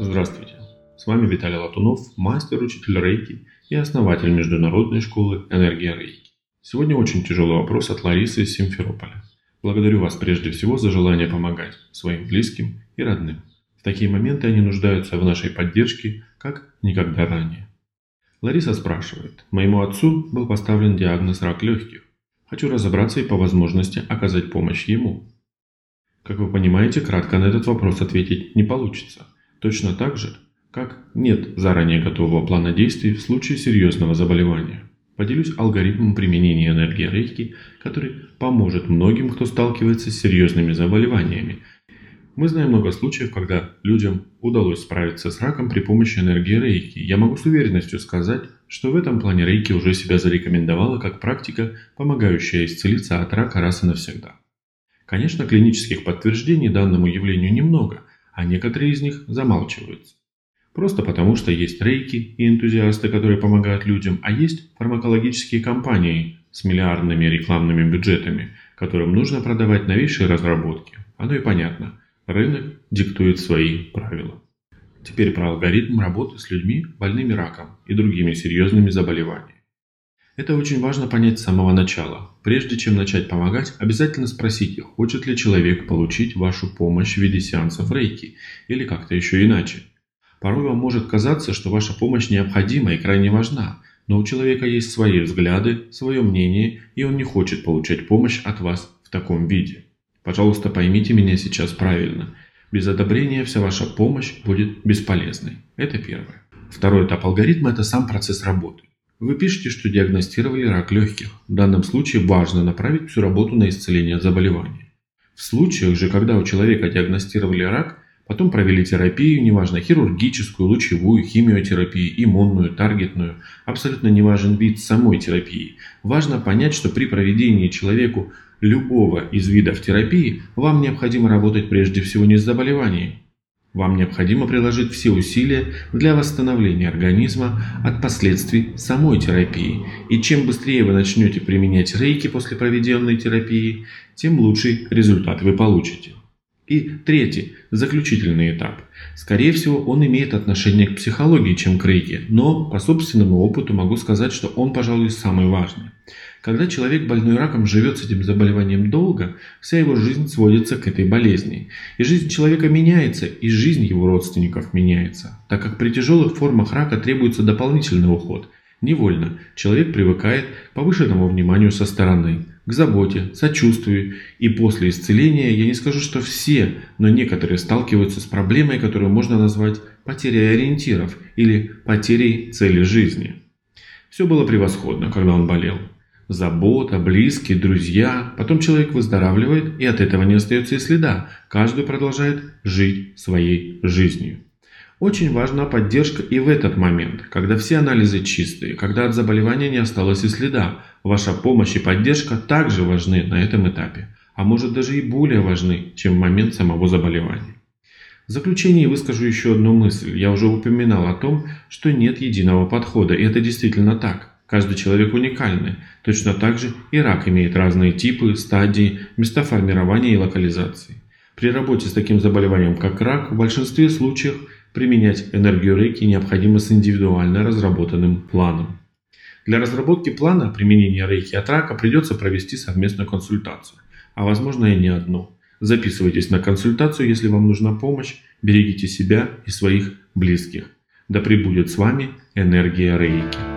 Здравствуйте, с вами Виталий Латунов, мастер-учитель Рейки и основатель международной школы «Энергия Рейки». Сегодня очень тяжелый вопрос от Ларисы из Симферополя. Благодарю вас прежде всего за желание помогать своим близким и родным. В такие моменты они нуждаются в нашей поддержке, как никогда ранее. Лариса спрашивает, моему отцу был поставлен диагноз рак легких. Хочу разобраться и по возможности оказать помощь ему. Как вы понимаете, кратко на этот вопрос ответить не получится. Точно так же, как нет заранее готового плана действий в случае серьезного заболевания. Поделюсь алгоритмом применения энергии рейки, который поможет многим, кто сталкивается с серьезными заболеваниями. Мы знаем много случаев, когда людям удалось справиться с раком при помощи энергии рейки. Я могу с уверенностью сказать, что в этом плане рейки уже себя зарекомендовала как практика, помогающая исцелиться от рака раз и навсегда. Конечно, клинических подтверждений данному явлению немного, а некоторые из них замалчиваются. Просто потому, что есть рейки и энтузиасты, которые помогают людям, а есть фармакологические компании с миллиардными рекламными бюджетами, которым нужно продавать новейшие разработки. Оно и понятно. Рынок диктует свои правила. Теперь про алгоритм работы с людьми, больными раком и другими серьезными заболеваниями. Это очень важно понять с самого начала. Прежде чем начать помогать, обязательно спросите, хочет ли человек получить вашу помощь в виде сеансов рейки или как-то еще иначе. Порой вам может казаться, что ваша помощь необходима и крайне важна, но у человека есть свои взгляды, свое мнение, и он не хочет получать помощь от вас в таком виде. Пожалуйста, поймите меня сейчас правильно. Без одобрения вся ваша помощь будет бесполезной. Это первое. Второй этап алгоритма – это сам процесс работы. Вы пишете, что диагностировали рак легких. В данном случае важно направить всю работу на исцеление заболевания. В случаях же, когда у человека диагностировали рак, потом провели терапию, неважно, хирургическую, лучевую, химиотерапию, иммунную, таргетную, абсолютно не важен вид самой терапии. Важно понять, что при проведении человеку любого из видов терапии вам необходимо работать прежде всего не с заболеванием, вам необходимо приложить все усилия для восстановления организма от последствий самой терапии. И чем быстрее вы начнете применять рейки после проведенной терапии, тем лучший результат вы получите. И третий, заключительный этап. Скорее всего, он имеет отношение к психологии, чем к рейке, но по собственному опыту могу сказать, что он, пожалуй, самый важный. Когда человек больной раком живет с этим заболеванием долго, вся его жизнь сводится к этой болезни. И жизнь человека меняется, и жизнь его родственников меняется, так как при тяжелых формах рака требуется дополнительный уход. Невольно человек привыкает к повышенному вниманию со стороны, к заботе, сочувствию, и после исцеления, я не скажу, что все, но некоторые сталкиваются с проблемой, которую можно назвать потерей ориентиров или потерей цели жизни. Все было превосходно, когда он болел забота, близкие, друзья. Потом человек выздоравливает, и от этого не остается и следа. Каждый продолжает жить своей жизнью. Очень важна поддержка и в этот момент, когда все анализы чистые, когда от заболевания не осталось и следа. Ваша помощь и поддержка также важны на этом этапе, а может даже и более важны, чем в момент самого заболевания. В заключение выскажу еще одну мысль. Я уже упоминал о том, что нет единого подхода, и это действительно так. Каждый человек уникальный. Точно так же и рак имеет разные типы, стадии, места формирования и локализации. При работе с таким заболеванием, как рак, в большинстве случаев применять энергию рейки необходимо с индивидуально разработанным планом. Для разработки плана применения рейки от рака придется провести совместную консультацию, а возможно и не одну. Записывайтесь на консультацию, если вам нужна помощь, берегите себя и своих близких. Да пребудет с вами энергия рейки.